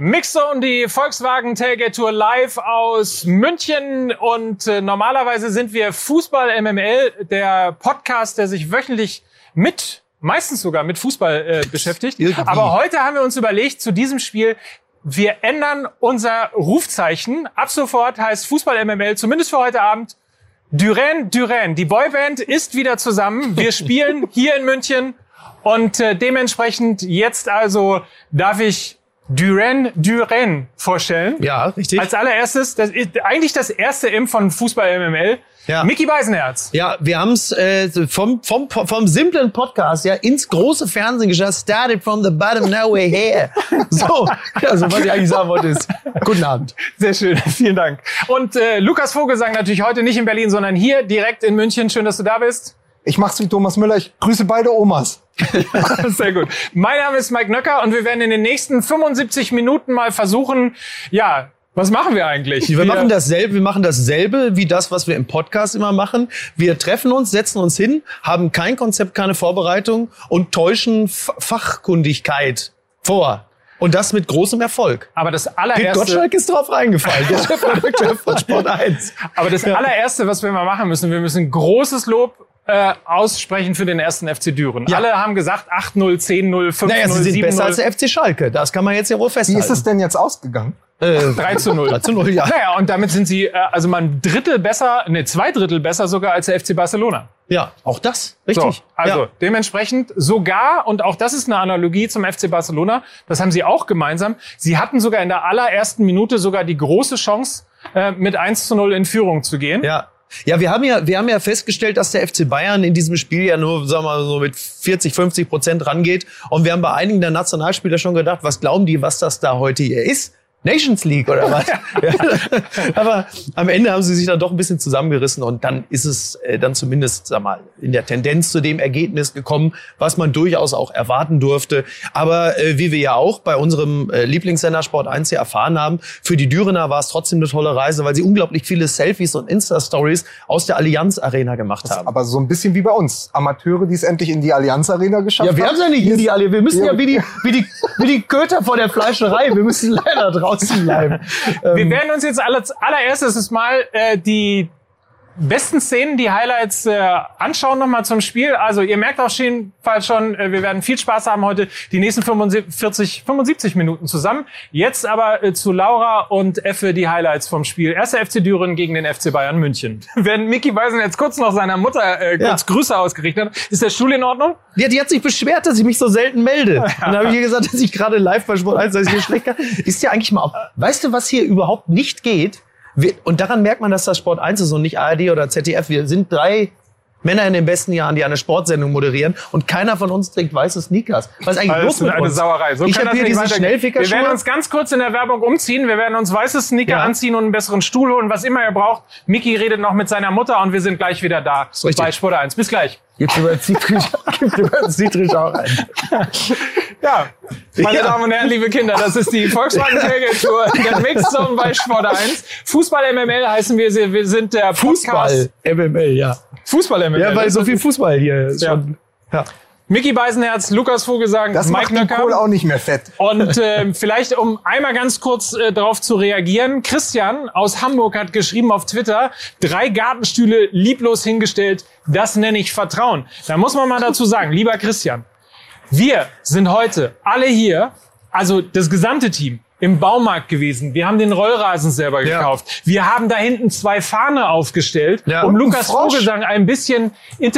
Mixzone, die Volkswagen Tailgate Tour live aus München und äh, normalerweise sind wir Fußball MML, der Podcast, der sich wöchentlich mit, meistens sogar mit Fußball äh, beschäftigt. Irgendwie. Aber heute haben wir uns überlegt, zu diesem Spiel, wir ändern unser Rufzeichen. Ab sofort heißt Fußball MML, zumindest für heute Abend, Duran Duran. Die Boyband ist wieder zusammen. Wir spielen hier in München und äh, dementsprechend jetzt also darf ich Duran Duran vorstellen. Ja, richtig. Als allererstes, das ist eigentlich das erste M von Fußball MML. Ja. Mickey Beisenherz. Ja, wir haben es äh, vom, vom, vom simplen Podcast ja ins große Fernsehen geschafft. Started from the bottom, now we're here. So, also was ich eigentlich sagen wollte ist, guten Abend. Sehr schön, vielen Dank. Und äh, Lukas Vogelsang natürlich heute nicht in Berlin, sondern hier direkt in München. Schön, dass du da bist. Ich mach's wie Thomas Müller. Ich grüße beide Omas. Sehr gut. Mein Name ist Mike Nöcker und wir werden in den nächsten 75 Minuten mal versuchen, ja, was machen wir eigentlich? Wir machen dasselbe, wir machen dasselbe wie das, was wir im Podcast immer machen. Wir treffen uns, setzen uns hin, haben kein Konzept, keine Vorbereitung und täuschen F Fachkundigkeit vor. Und das mit großem Erfolg. aber das Pete allererste, Gottschalk ist drauf reingefallen, der Chefredakteur von Sport 1. aber das allererste, was wir mal machen müssen, wir müssen großes Lob äh, aussprechen für den ersten FC Düren. Ja. Alle haben gesagt 8-0, 10-0, 5-0, Naja, sie sind besser als 7-0, der FC Schalke. Das kann man jetzt ja wohl Wie festhalten. ist es denn jetzt ausgegangen? Äh, 3 zu 0. 3 zu 0, ja. Naja, und damit sind sie äh, also mal ein Drittel besser, ne, zwei Drittel besser sogar als der FC Barcelona. Ja, auch das. Richtig. So, also ja. dementsprechend sogar, und auch das ist eine Analogie zum FC Barcelona, das haben sie auch gemeinsam, sie hatten sogar in der allerersten Minute sogar die große Chance, äh, mit 1 zu 0 in Führung zu gehen. Ja. Ja, wir haben ja, wir haben ja festgestellt, dass der FC Bayern in diesem Spiel ja nur, sagen wir mal, so mit 40, 50 Prozent rangeht. Und wir haben bei einigen der Nationalspieler schon gedacht, was glauben die, was das da heute hier ist? Nations League oder was? Aber am Ende haben sie sich dann doch ein bisschen zusammengerissen und dann ist es äh, dann zumindest, sag mal, in der Tendenz zu dem Ergebnis gekommen, was man durchaus auch erwarten durfte. Aber äh, wie wir ja auch bei unserem äh, Lieblingssender Sport 1 hier erfahren haben, für die Dürener war es trotzdem eine tolle Reise, weil sie unglaublich viele Selfies und Insta-Stories aus der Allianz Arena gemacht haben. Aber so ein bisschen wie bei uns. Amateure, die es endlich in die Allianz Arena geschafft Ja, wir haben. haben ja nicht in die alle. Wir müssen ja, Ja. wie die, wie die, wie die Köter vor der Fleischerei. Wir müssen leider draußen bleiben. Wir Ähm, werden uns jetzt alle, allererstes mal äh, die besten Szenen, die Highlights äh, anschauen nochmal zum Spiel. Also ihr merkt auf jeden Fall schon, äh, wir werden viel Spaß haben heute die nächsten 45, 75 Minuten zusammen. Jetzt aber äh, zu Laura und Effe die Highlights vom Spiel. Erster FC Düren gegen den FC Bayern München. Wenn Mickey Beisen jetzt kurz noch seiner Mutter äh, kurz Ja. Grüße ausgerichtet hat, ist der Stuhl in Ordnung? Ja, die hat sich beschwert, dass ich mich so selten melde. Und dann habe ich ihr gesagt, dass ich gerade live bei Sport 1, dass ich hier schlecht kann. Ist ja eigentlich mal. Weißt du, was hier überhaupt nicht geht? Und daran merkt man, dass das Sport 1 ist und nicht ARD oder ZDF. Wir sind drei Männer in den besten Jahren, die eine Sportsendung moderieren und keiner von uns trägt weiße Sneakers. Was ist eigentlich Das los ist mit eine uns? Sauerei. So ich habe hier diese weitergehen. Wir werden uns ganz kurz in der Werbung umziehen. Wir werden uns weiße Sneaker Ja. anziehen und einen besseren Stuhl holen, was immer ihr braucht. Mickey redet noch mit seiner Mutter und wir sind gleich wieder da bei Sport 1. Bis gleich. Gibt's über Dietrich, gibt's über Dietrich auch ein. Ja, meine Ja. Damen und Herren, liebe Kinder, das ist die Volkswagen Tailgate Tour, der Mixzone bei Sport 1. Fußball MML heißen wir, wir sind der Fußball, Podcast. MML, ja. Fußball MML. Ja, weil so viel Fußball hier ist. Ja. Schon, ja. Mickey Beisenherz, Lukas Vogelsang, Das Mike macht den Kohl Nöcker. auch nicht mehr fett. Und äh, vielleicht, um einmal ganz kurz äh, darauf zu reagieren, Christian aus Hamburg hat geschrieben auf Twitter, drei Gartenstühle lieblos hingestellt, das nenne ich Vertrauen. Da muss man mal dazu sagen, lieber Christian, wir sind heute alle hier, also das gesamte Team, im Baumarkt gewesen. Wir haben den Rollrasen selber Ja. gekauft. Wir haben da hinten zwei Fahne aufgestellt, Ja. um Lukas. Vogelsang ein bisschen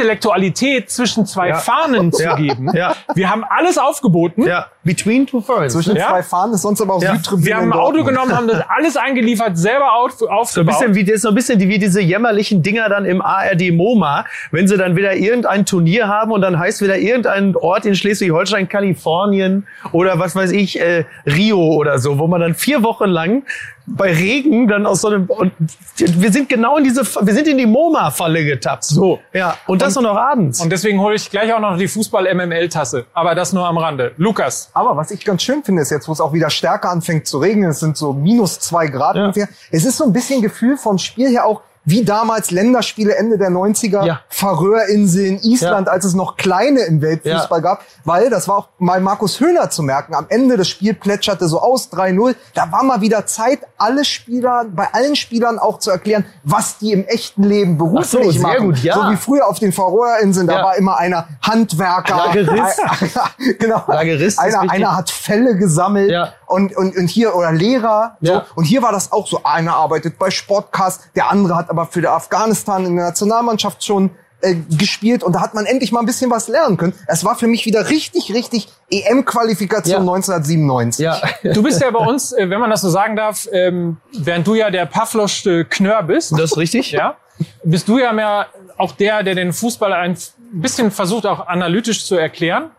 Intellektualität zwischen zwei Ja. Fahnen zu Ja. geben. Ja. Wir haben alles aufgeboten. ja, between two ferns. Zwischen Ja? zwei Fahnen ist sonst aber auch Ja. Südtribüne Wir haben in ein Auto genommen, haben das alles eingeliefert, selber auf, So ein aufgebaut. bisschen wie, das ist so ein bisschen wie diese jämmerlichen Dinger dann im ARD MoMA, wenn sie dann wieder irgendein Turnier haben und dann heißt wieder irgendein Ort in Schleswig-Holstein, Kalifornien oder was weiß ich, äh, Rio oder so, wo man dann vier Wochen lang bei Regen dann aus so einem und wir sind genau in diese wir sind in die MoMA-Falle getappt. So. Ja, und das Und- auch noch abends. Und deswegen hole ich gleich auch noch die Fußball-MML-Tasse. Aber das nur am Rande. Lukas. Aber was ich ganz schön finde, ist jetzt, wo es auch wieder stärker anfängt zu regnen, es sind so minus zwei Grad Ja. ungefähr. Es ist so ein bisschen Gefühl vom Spiel her auch wie damals Länderspiele Ende der 90er, Ja. Färöerinseln, Island, als es noch kleine im Weltfußball Ja. gab, weil das war auch mal Markus Höhner zu merken. Am Ende des Spiels plätscherte so aus 3-0. Da war mal wieder Zeit, alle Spieler, bei allen Spielern auch zu erklären, was die im echten Leben beruflich so, sehr machen. gut, ja. So wie früher auf den Färöerinseln, da Ja. war immer einer Handwerker. Lagerist. Ein- genau. Lagerist ist einer, einer hat Fälle gesammelt Ja. und, und, und hier oder Lehrer. So. Ja. Und hier war das auch so. Einer arbeitet bei Sportcast, der andere hat aber für die Afghanistan in der Nationalmannschaft schon äh, gespielt und da hat man endlich mal ein bisschen was lernen können. Es war für mich wieder richtig, richtig EM-Qualifikation Ja. 1997. Ja. Du bist ja bei uns, äh, wenn man das so sagen darf, ähm, während du ja der Pavlosch Knör bist, Das ist richtig? ja, bist du ja mehr auch der, der den Fußball ein bisschen versucht, auch analytisch zu erklären.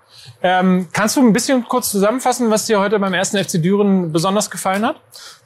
Ähm, kannst du ein bisschen kurz zusammenfassen, was dir heute beim ersten FC Düren besonders gefallen hat?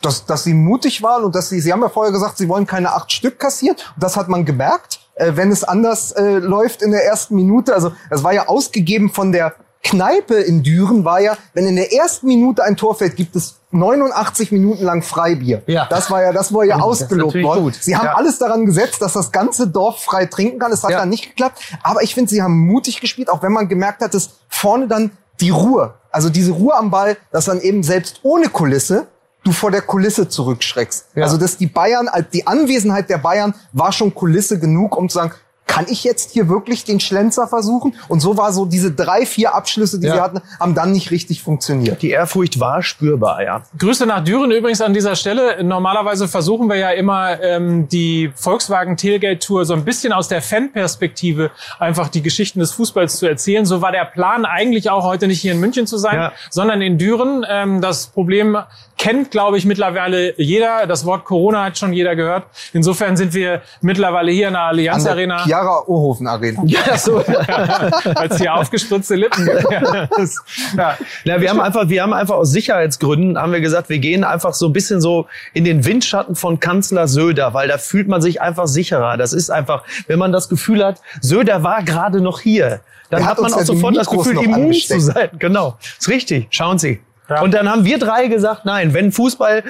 dass, dass sie mutig waren und dass sie, sie haben ja vorher gesagt, sie wollen keine acht Stück kassieren. Das hat man gemerkt, äh, wenn es anders äh, läuft in der ersten Minute. Also es war ja ausgegeben von der Kneipe in Düren, war ja, wenn in der ersten Minute ein Tor fällt, gibt es 89 Minuten lang Freibier. Ja. Das war ja, das war ja ausgelobt worden. gut. Sie haben Ja. alles daran gesetzt, dass das ganze Dorf frei trinken kann. Es hat Ja. dann nicht geklappt. Aber ich finde, sie haben mutig gespielt, auch wenn man gemerkt hat, dass vorne dann die Ruhe, also diese Ruhe am Ball, dass dann eben selbst ohne Kulisse du vor der Kulisse zurückschreckst. Ja. Also dass die Bayern, die Anwesenheit der Bayern war schon Kulisse genug, um zu sagen, kann ich jetzt hier wirklich den Schlenzer versuchen? Und so war so diese drei, vier Abschlüsse, die Ja. sie hatten, haben dann nicht richtig funktioniert. Die Ehrfurcht war spürbar, ja. Grüße nach Düren übrigens an dieser Stelle. Normalerweise versuchen wir ja immer ähm, die Volkswagen Tailgate Tour so ein bisschen aus der Fanperspektive einfach die Geschichten des Fußballs zu erzählen. So war der Plan eigentlich auch heute nicht hier in München zu sein, Ja. sondern in Düren. Ähm, das Problem kennt, glaube ich, mittlerweile jeder. Das Wort Corona hat schon jeder gehört. Insofern sind wir mittlerweile hier in der Allianz An der Arena Chiara Ohofen Arena. Ja, so. als hier aufgespritzte Lippen. Ja, das, ja. Wir haben einfach, wir haben einfach aus Sicherheitsgründen haben wir gesagt, wir gehen einfach so ein bisschen so in den Windschatten von Kanzler Söder, weil da fühlt man sich einfach sicherer. Das ist einfach, wenn man das Gefühl hat, Söder war gerade noch hier, dann hat hat man auch sofort das Gefühl, immun angesteckt. zu sein. Genau, ist richtig. Schauen Sie. Ja. Und dann haben wir drei gesagt, nein, wenn Fußball,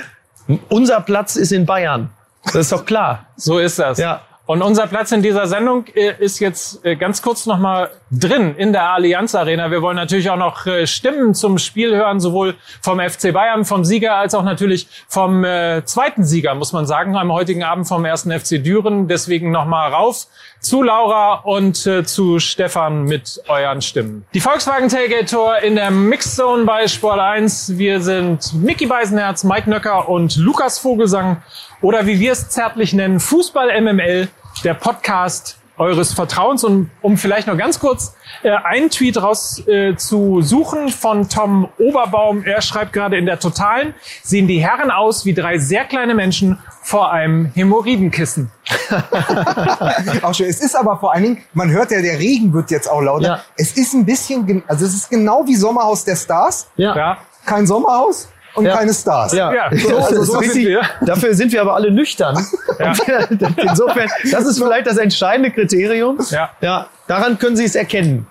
unser Platz ist in Bayern. Das ist doch klar. So ist das. Ja. Und unser Platz in dieser Sendung äh, ist jetzt äh, ganz kurz nochmal drin in der Allianz Arena. Wir wollen natürlich auch noch äh, Stimmen zum Spiel hören, sowohl vom FC Bayern, vom Sieger, als auch natürlich vom zweiten Sieger, muss man sagen, am heutigen Abend vom ersten FC Düren. Deswegen nochmal rauf zu Laura und zu Stefan mit euren Stimmen. Die Volkswagen Tailgate Tour in der Mixzone bei Sport 1. Wir sind Mickey Beisenherz, Mike Nöcker und Lukas Vogelsang oder wie wir es zärtlich nennen, Fußball MML, der Podcast eures Vertrauens. Und um vielleicht noch ganz kurz äh, einen Tweet raus äh, zu suchen von Tom Oberbaum. Er schreibt gerade in der Totalen, sehen die Herren aus wie drei sehr kleine Menschen vor einem Hämorrhoidenkissen. Auch schön. Es ist aber vor allen Dingen, man hört ja, der Regen wird jetzt auch lauter. Ja. Es ist ein bisschen, also es ist genau wie Sommerhaus der Stars. Ja, Kein Sommerhaus und Ja. keine Stars. Ja, so- Das also ist so sind richtig. wir. Dafür sind wir aber alle nüchtern. Wir- Insofern, das ist vielleicht das entscheidende Kriterium. Ja. ja, daran können Sie es erkennen.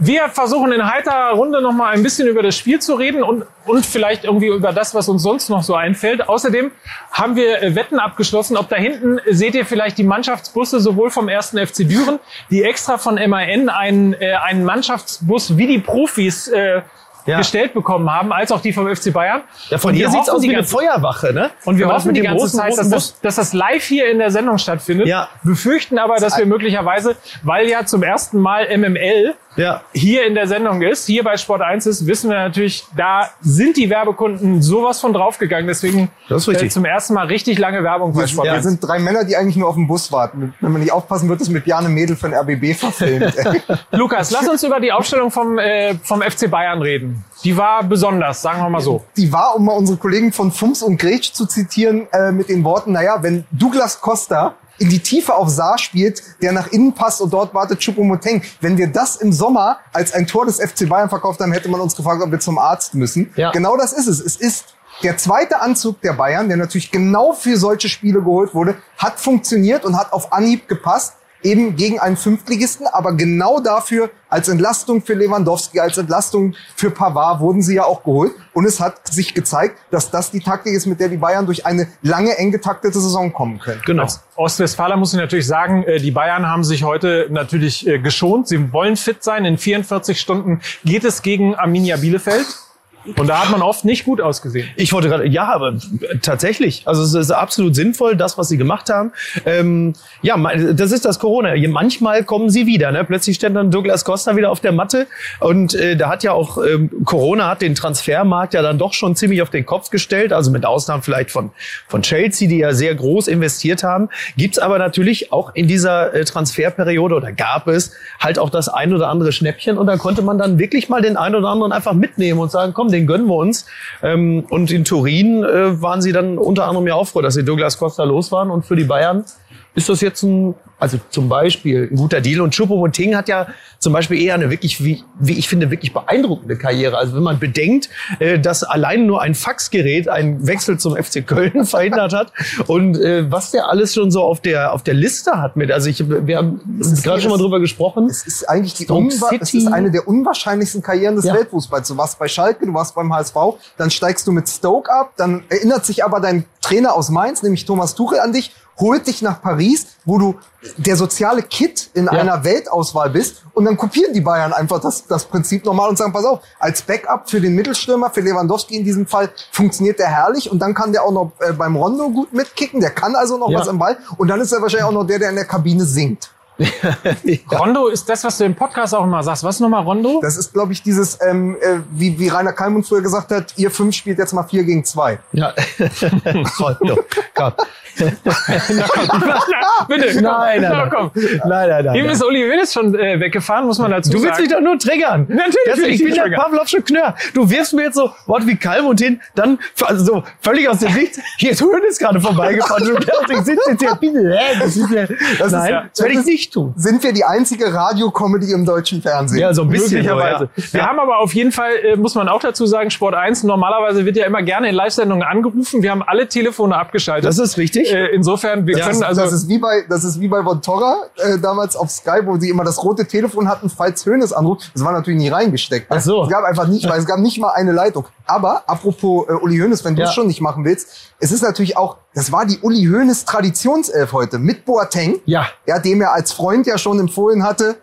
Wir versuchen in heiterer Runde noch mal ein bisschen über das Spiel zu reden und, und vielleicht irgendwie über das, was uns sonst noch so einfällt. Außerdem haben wir äh, Wetten abgeschlossen. Ob da hinten seht ihr vielleicht die Mannschaftsbusse sowohl vom ersten FC Düren, die extra von MAN einen, äh, einen Mannschaftsbus wie die Profis äh, Ja. gestellt bekommen haben, als auch die vom FC Bayern. Ja, von hier sieht's hoffen aus wie eine Feuerwache, ne? Und wir Wenn hoffen mit die dem ganze großen, Zeit, dass das, dass das live hier in der Sendung stattfindet. Ja. Befürchten aber, dass wir möglicherweise, weil ja zum ersten Mal MML Ja. hier in der Sendung ist, hier bei Sport 1 ist, wissen wir natürlich, da sind die Werbekunden sowas von draufgegangen. Deswegen Das ist richtig. äh, zum ersten Mal richtig lange Werbung bei Sport Wir 1. sind drei Männer, die eigentlich nur auf den Bus warten. Wenn man nicht aufpassen wird, ist mit Bjarne Mädel von RBB verfilmt. Lukas, lass uns über die Aufstellung vom, äh, vom FC Bayern reden. Die war besonders, sagen wir mal so. die war, um mal unsere Kollegen von Fums und Gretsch zu zitieren, äh, mit den Worten, naja, wenn Douglas Costa in die Tiefe auf Saar spielt, der nach innen passt und dort wartet Choupo-Moting. Wenn wir das im Sommer als ein Tor des FC Bayern verkauft haben, hätte man uns gefragt, ob wir zum Arzt müssen. Ja. Genau das ist es. Es ist der zweite Anzug der Bayern, der natürlich genau für solche Spiele geholt wurde, hat funktioniert und hat auf Anhieb gepasst. Eben gegen einen Fünftligisten, aber genau dafür als Entlastung für Lewandowski, als Entlastung für Pavard wurden sie ja auch geholt. Und es hat sich gezeigt, dass das die Taktik ist, mit der die Bayern durch eine lange, eng getaktete Saison kommen können. Genau. Als Ostwestfaler muss ich natürlich sagen, äh, die Bayern haben sich heute natürlich äh, geschont. Sie wollen fit sein. In 44 Stunden geht es gegen Arminia Bielefeld. Und da hat man oft nicht gut ausgesehen. Ich wollte gerade, ja, aber tatsächlich. Also es ist absolut sinnvoll, das, was sie gemacht haben. Ähm, ja, das ist das Corona. Manchmal kommen sie wieder. Ne? Plötzlich steht dann Douglas Costa wieder auf der Matte. Und äh, da hat ja auch ähm, Corona hat den Transfermarkt ja dann doch schon ziemlich auf den Kopf gestellt. Also mit Ausnahme vielleicht von, von Chelsea, die ja sehr groß investiert haben. Gibt's aber natürlich auch in dieser äh, Transferperiode oder gab es halt auch das ein oder andere Schnäppchen. Und da konnte man dann wirklich mal den einen oder anderen einfach mitnehmen und sagen, komm, den gönnen wir uns. Ähm, und in Turin äh, waren sie dann unter anderem ja auch froh, dass sie Douglas Costa los waren. Und für die Bayern ist das jetzt ein also zum Beispiel ein guter Deal. Und Choupo-Moting hat ja zum Beispiel eher eine wirklich, wie, wie ich finde, wirklich beeindruckende Karriere. Also wenn man bedenkt, äh, dass allein nur ein Faxgerät einen Wechsel zum FC Köln verhindert hat und äh, was der alles schon so auf der auf der Liste hat mit. Also ich, wir haben gerade schon mal drüber gesprochen. Es ist eigentlich die Unwa es ist eine der unwahrscheinlichsten Karrieren des ja. Weltfußballs. Du warst bei Schalke, du warst beim HSV, dann steigst du mit Stoke ab, dann erinnert sich aber dein Trainer aus Mainz, nämlich Thomas Tuchel, an dich holt dich nach Paris, wo du der soziale Kit in ja. einer Weltauswahl bist und dann kopieren die Bayern einfach das, das Prinzip nochmal und sagen, pass auf, als Backup für den Mittelstürmer, für Lewandowski in diesem Fall, funktioniert der herrlich und dann kann der auch noch äh, beim Rondo gut mitkicken, der kann also noch ja. was im Ball und dann ist er wahrscheinlich auch noch der, der in der Kabine singt. Ja. Rondo ist das, was du im Podcast auch immer sagst. Was ist nochmal Rondo? Das ist, glaube ich, dieses, ähm, äh, wie, wie Rainer Kalmund früher gesagt hat, ihr fünf spielt jetzt mal vier gegen zwei. Ja. Rondo. Komm. na, komm. Na, bitte. Nein, nein, na, komm. nein, nein, nein. Eben ist Uli Hoeneß schon äh, weggefahren, muss man dazu sagen. Du willst mich doch nur triggern. Natürlich. Das, ich, ich bin der Pavlovsche Knör. Du wirfst mir jetzt so Wort wie Kalmund hin, dann also so völlig aus dem Nichts. Hier ist Hoeneß gerade vorbeigefahren. ich sitze jetzt hier, bitte, hä? Das ist ja, das nein, ist, ja, das werde ich nicht tun. Sind wir die einzige Radiocomedy im deutschen Fernsehen? Ja, so ein bisschen. Ja. Wir haben aber auf jeden Fall, äh, muss man auch dazu sagen, Sport 1, normalerweise wird ja immer gerne in Live-Sendungen angerufen. Wir haben alle Telefone abgeschaltet. Das ist richtig. Äh, insofern, wir ja, können also. Das ist wie bei, das ist wie bei Von Torra, äh, damals auf Sky, wo sie immer das rote Telefon hatten, falls Hönes anruft. Das war natürlich nie reingesteckt. Ach so. Es gab einfach nicht, weil es gab nicht mal eine Leitung. Aber apropos äh, Uli Hoeneß, wenn du es schon nicht machen willst, es ist natürlich auch, das war die Uli Hoeneß Traditionself heute mit Boateng, ja. ja, dem er als Freund ja schon empfohlen hatte,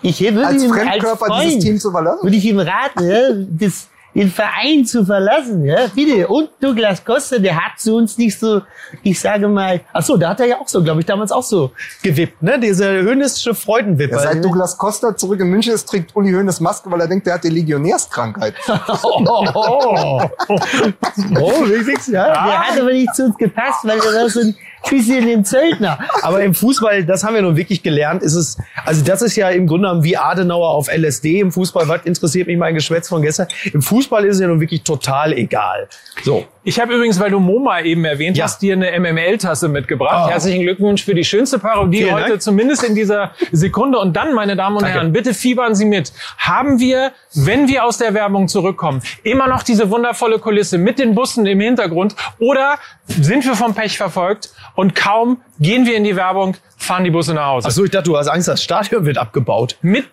ich würde als Fremdkörper als Freund, dieses Team zu verlassen. Würde ich ihm raten, ja, das den Verein zu verlassen, ja, bitte. Und Douglas Costa, der hat zu uns nicht so, ich sage mal, ach so, da hat er ja auch so, glaube ich, damals auch so gewippt, ne, diese höhnische Freudenwippe. Ja, seit Douglas Costa zurück in München ist, trägt Uli Hönes Maske, weil er denkt, der hat die Legionärskrankheit. oh, oh, oh. oh, wichtig, ja. Der hat aber nicht zu uns gepasst, weil er war so ein bisschen den Zöldner. Aber im Fußball, das haben wir nun wirklich gelernt, ist es, also das ist ja im Grunde genommen wie Adenauer auf LSD im Fußball. Was interessiert mich mein Geschwätz von gestern? Im Fußball ist es ja nun wirklich total egal. So. Ich habe übrigens, weil du MoMA eben erwähnt ja. hast, dir eine MML-Tasse mitgebracht. Oh. Herzlichen Glückwunsch für die schönste Parodie Vielen heute, Dank. zumindest in dieser Sekunde. Und dann, meine Damen und Danke. Herren, bitte fiebern Sie mit. Haben wir, wenn wir aus der Werbung zurückkommen, immer noch diese wundervolle Kulisse mit den Bussen im Hintergrund? Oder sind wir vom Pech verfolgt und kaum gehen wir in die Werbung, fahren die Busse nach Hause? Ach so, ich dachte, du hast Angst, das Stadion wird abgebaut. Mit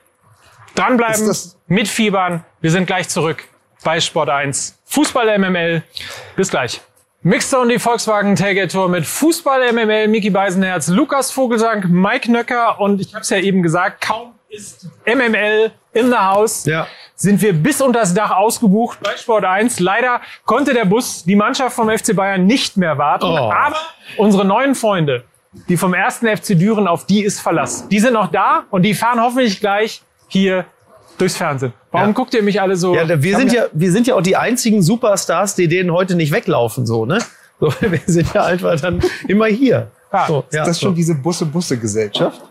dranbleiben, mit Fiebern. Wir sind gleich zurück bei Sport 1. Fußball MML. Bis gleich. Mixer und die Volkswagen Tailgate Tour mit Fußball MML, Miki Beisenherz, Lukas Vogelsang, Mike Nöcker und ich habe es ja eben gesagt, kaum ist MML in the house, ja. sind wir bis unter das Dach ausgebucht bei Sport 1. Leider konnte der Bus die Mannschaft vom FC Bayern nicht mehr warten, oh. aber unsere neuen Freunde, die vom ersten FC Düren auf die ist Verlass, die sind noch da und die fahren hoffentlich gleich hier durchs Fernsehen. Warum ja. guckt ihr mich alle so? Ja, wir sind ja, wir sind ja auch die einzigen Superstars, die denen heute nicht weglaufen, so, ne? So, wir sind ja einfach dann immer hier. Ah, so, ja, ist das so. schon diese Busse-Busse-Gesellschaft?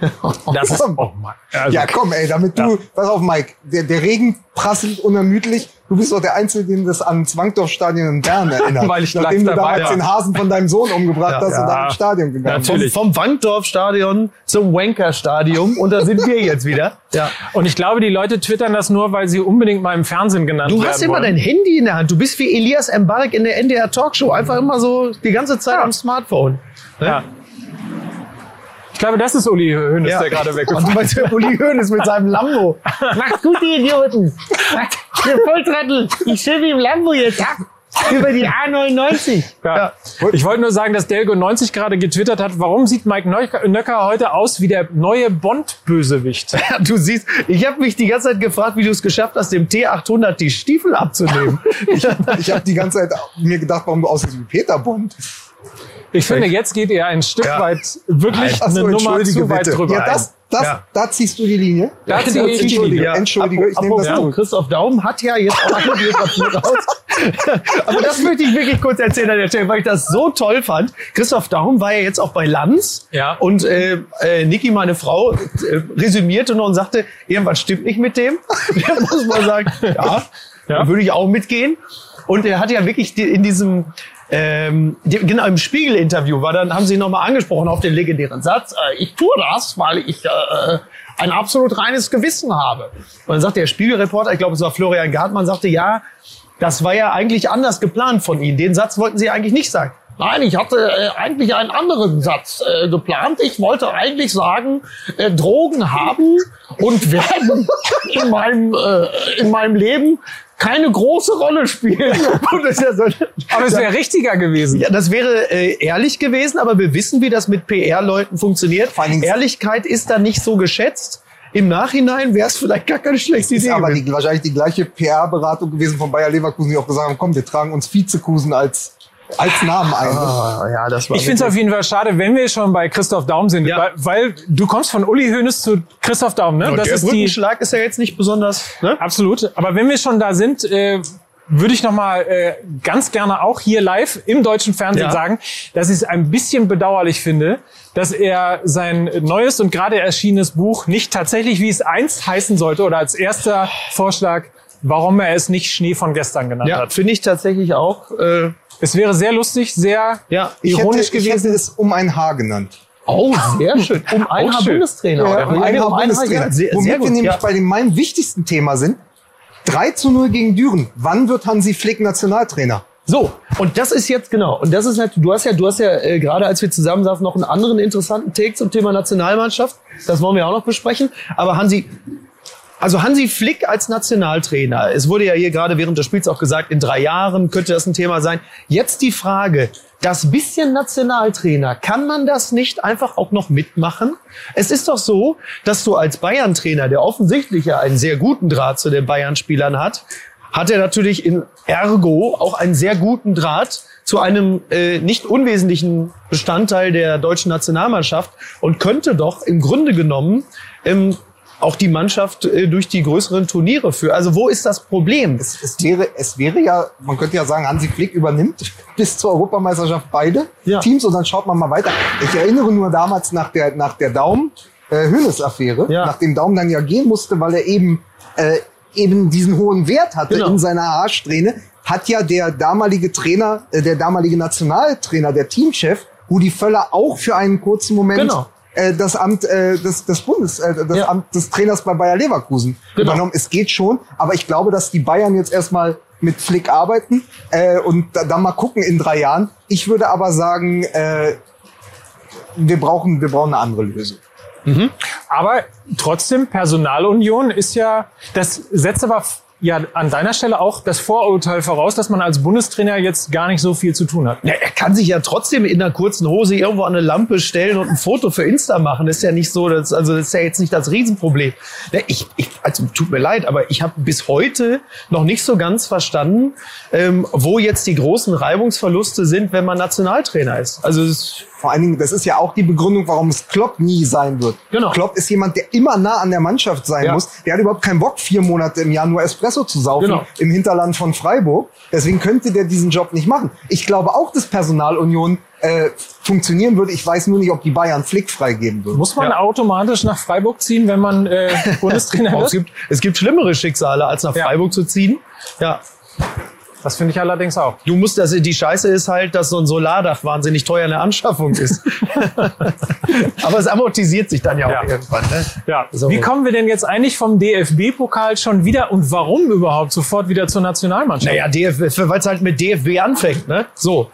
Das ist, oh Mann. Also, ja, komm, ey, damit du, ja. pass auf, Mike, der, der Regen prasselt unermüdlich. Du bist doch der Einzige, den das an Zwangdorf-Stadion in Bern erinnert. Weil ich Nachdem du damals ja. den Hasen von deinem Sohn umgebracht ja. hast und dann ins Stadion gegangen bist. Vom, vom Wankdorf-Stadion zum Wanker-Stadion und da sind wir jetzt wieder. Ja. Und ich glaube, die Leute twittern das nur, weil sie unbedingt mal im Fernsehen genannt werden Du hast immer wollen. dein Handy in der Hand. Du bist wie Elias Mbarek in der NDR Talkshow. Einfach immer so die ganze Zeit am Smartphone. Ne? Ja. Glaube, das ist Uli Hoeneß, Ja. der gerade Und weggefahren du meinst Uli Hoeneß mit seinem Lambo. Macht's gut, die Idioten. Macht- Ihr Volltrottel. Ich schiebe im Lambo jetzt ab. Über die A99. Ja. Ich wollte nur sagen, dass Delgo 90 gerade getwittert hat, warum sieht Mike Nöcker heute aus wie der neue Bond-Bösewicht? Ja, du siehst, ich habe mich die ganze Zeit gefragt, wie du es geschafft hast, dem T800 die Stiefel abzunehmen. Ich habe die ganze Zeit mir gedacht, warum du aussiehst wie Peter Bond. Ich finde, jetzt geht er ein Stück Ja. weit wirklich so, eine Nummer entschuldige zu weit bitte. drüber. Ja, das, das, Ja. da ziehst du die Linie. Da ziehe ich die Entschuldige, Linie. Ja. Entschuldige, ich nehme das zurück. Christoph Daum hat ja jetzt auch eine Biografie raus. Aber das möchte ich wirklich kurz erzählen an der Stelle, weil ich das so toll fand. Christoph Daum war ja jetzt auch bei Lanz. Ja. Und äh, äh, Niki, meine Frau, äh, resümierte noch und sagte, irgendwas stimmt nicht mit dem. Da muss man sagen, ja, Ja. würde ich auch mitgehen. Und er hat ja wirklich in diesem ähm, genau im Spiegel-Interview war dann haben sie nochmal angesprochen auf den legendären Satz. Äh, ich tue das, weil ich äh, ein absolut reines Gewissen habe. Und dann sagt der Spiegelreporter, ich glaube es war Florian Gartmann, sagte ja, das war ja eigentlich anders geplant von Ihnen. Den Satz wollten Sie eigentlich nicht sagen. Nein, ich hatte äh, eigentlich einen anderen Satz äh, geplant. Ich wollte eigentlich sagen, äh, Drogen haben und werden in meinem, äh, in meinem Leben keine große Rolle spielen. Und das ist ja so, Aber es wäre richtiger gewesen. ja, das wäre äh, ehrlich gewesen, aber wir wissen, wie das mit PR-Leuten funktioniert. Ehrlichkeit ist da nicht so geschätzt. Im Nachhinein wäre es vielleicht gar keine schlechte ist Idee. aber gewesen. die, wahrscheinlich die gleiche PR-Beratung gewesen von Bayer Leverkusen, die auch gesagt haben, komm, wir tragen uns Vizekusen als, als Namen ein. ah, ja, das war Ich finde es auf jeden Fall schade, wenn wir schon bei Christoph Daum sind, Ja. weil, weil du kommst von Uli Hoeneß zu Christoph Daum, ne? Und das der ist die Brückenschlag ist ja jetzt nicht besonders. Ne? absolut. Aber wenn wir schon da sind, äh, würde ich noch mal äh, ganz gerne auch hier live im deutschen Fernsehen Ja. sagen, dass ich es ein bisschen bedauerlich finde, dass er sein neues und gerade erschienenes Buch nicht tatsächlich, wie es einst heißen sollte, oder als erster Vorschlag, warum er es nicht Schnee von gestern genannt Ja, hat. finde ich tatsächlich auch. Äh, Es wäre sehr lustig, sehr ja, Ich ironisch hätte, ich hätte gewesen. es um ein Haar genannt. Oh, sehr schön. Um ein Haar schön. Bundestrainer. Ja, um ein Haar Bundestrainer. Ja, sehr, Womit sehr wir gut. nämlich Ja. bei dem meinem wichtigsten Thema sind. 3 zu 0 gegen Düren. Wann wird Hansi Flick Nationaltrainer? So, und das ist jetzt genau. Und das ist halt, du hast ja, du hast ja äh, gerade als wir zusammen saßen noch einen anderen interessanten Take zum Thema Nationalmannschaft. Das wollen wir auch noch besprechen. Aber Hansi, also Hansi Flick als Nationaltrainer. Es wurde ja hier gerade während des Spiels auch gesagt, in drei Jahren könnte das ein Thema sein. Jetzt die Frage, das bisschen Nationaltrainer, kann man das nicht einfach auch noch mitmachen? Es ist doch so, dass du als Bayern-Trainer, der offensichtlich ja einen sehr guten Draht zu den Bayern-Spielern hat, hat er natürlich in Ergo auch einen sehr guten Draht zu einem äh, nicht unwesentlichen Bestandteil der deutschen Nationalmannschaft und könnte doch im Grunde genommen ähm, auch die Mannschaft äh, durch die größeren Turniere führen. Also wo ist das Problem? Es, es, wäre, es wäre ja, man könnte ja sagen, Hansi Flick übernimmt bis zur Europameisterschaft beide Ja. Teams und dann schaut man mal weiter. Ich erinnere nur damals nach der, nach der Daum, äh, Hönes-Affäre, Ja. nachdem Daum dann ja gehen musste, weil er eben, äh, eben diesen hohen Wert hatte Genau. in seiner Haarsträhne, hat ja der damalige Trainer, äh, der damalige Nationaltrainer, der Teamchef, Rudi Völler auch für einen kurzen Moment Genau. Äh, das Amt äh, des, des Bundes, äh, das Ja. Amt des Trainers bei Bayer Leverkusen Genau. übernommen. Es geht schon, aber ich glaube, dass die Bayern jetzt erstmal mit Flick arbeiten äh, und da, dann mal gucken in drei Jahren. Ich würde aber sagen, äh, wir brauchen, wir brauchen eine andere Lösung. Aber trotzdem, Personalunion ist ja, das setzt aber ja an deiner Stelle auch das Vorurteil voraus, dass man als Bundestrainer jetzt gar nicht so viel zu tun hat. Ja, er kann sich ja trotzdem in einer kurzen Hose irgendwo an eine Lampe stellen und ein Foto für Insta machen. Das ist ja nicht so, das, also das ist ja jetzt nicht das Riesenproblem. Ich, ich, also tut mir leid, aber ich habe bis heute noch nicht so ganz verstanden, ähm, wo jetzt die großen Reibungsverluste sind, wenn man Nationaltrainer ist. Also es, Vor allen Dingen, das ist ja auch die Begründung, warum es Klopp nie sein wird. Genau. Klopp ist jemand, der immer nah an der Mannschaft sein Ja. muss. Der hat überhaupt keinen Bock, vier Monate im Jahr nur Espresso zu saufen Genau. im Hinterland von Freiburg. Deswegen könnte der diesen Job nicht machen. Ich glaube auch, dass Personalunion äh, funktionieren würde. Ich weiß nur nicht, ob die Bayern Flick freigeben würden. Muss man Ja. automatisch nach Freiburg ziehen, wenn man äh, Bundestrainer oh, es, gibt, es gibt schlimmere Schicksale, als nach Ja. Freiburg zu ziehen. Ja, Das finde ich allerdings auch. du musst das, die Scheiße ist halt, dass so ein Solardach wahnsinnig teuer in der Anschaffung ist. Aber es amortisiert sich dann ja auch Ja. irgendwann. Ne? Ja. So. Wie kommen wir denn jetzt eigentlich vom DFB-Pokal schon wieder und warum überhaupt sofort wieder zur Nationalmannschaft? Naja, DFB, weil es halt mit DFB anfängt, ne? So.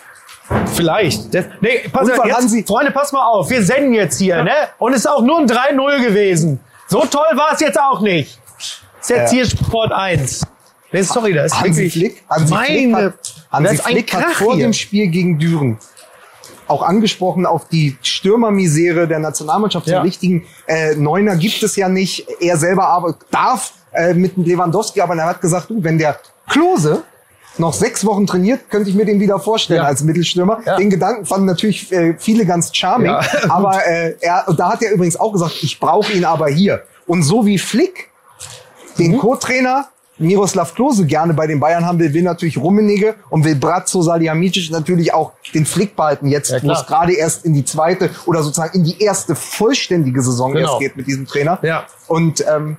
Vielleicht. Das, nee, pass auf, jetzt, Freunde, pass mal auf. Wir senden jetzt hier, ne? Und es ist auch nur ein 3-0 gewesen. So toll war es jetzt auch nicht. Ist jetzt hier Sport 1. Nee, sorry, das ist Hansi wirklich Flick, Hansi Flick meine, hat, Hansi Flick hat vor hier. dem Spiel gegen Düren auch angesprochen auf die Stürmermisere der Nationalmannschaft. Ja. Den richtigen äh, Neuner gibt es ja nicht. Er selber aber darf äh, mit Lewandowski, aber er hat gesagt, du, wenn der Klose noch sechs Wochen trainiert, könnte ich mir den wieder vorstellen Ja. als Mittelstürmer. Ja. Den Gedanken fanden natürlich äh, viele ganz charming. Ja, aber äh, er, da hat er übrigens auch gesagt, ich brauche ihn aber hier. Und so wie Flick den Mhm. Co-Trainer Miroslav Klose gerne bei den Bayern haben will, will natürlich Rummenigge und will Bratzo Salihamidzic natürlich auch den Flick behalten jetzt, Ja, wo es gerade erst in die zweite oder sozusagen in die erste vollständige Saison Genau. erst geht mit diesem Trainer. Ja. Und ähm,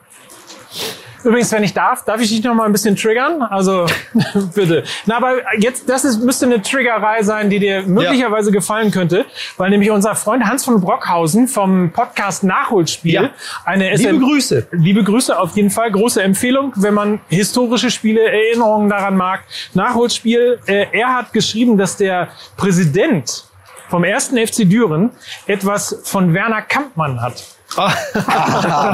Übrigens, wenn ich darf, darf ich dich noch mal ein bisschen triggern? Also bitte. Na, aber jetzt, das ist, müsste eine Triggerei sein, die dir möglicherweise gefallen könnte, weil nämlich unser Freund Hans von Brockhausen vom Podcast Nachholspiel Ja. eine Liebe SM Grüße. Liebe Grüße auf jeden Fall. Große Empfehlung, wenn man historische Spiele, Erinnerungen daran mag. Nachholspiel. Äh, er hat geschrieben, dass der Präsident vom ersten FC Düren etwas von Werner Kampmann hat. ah,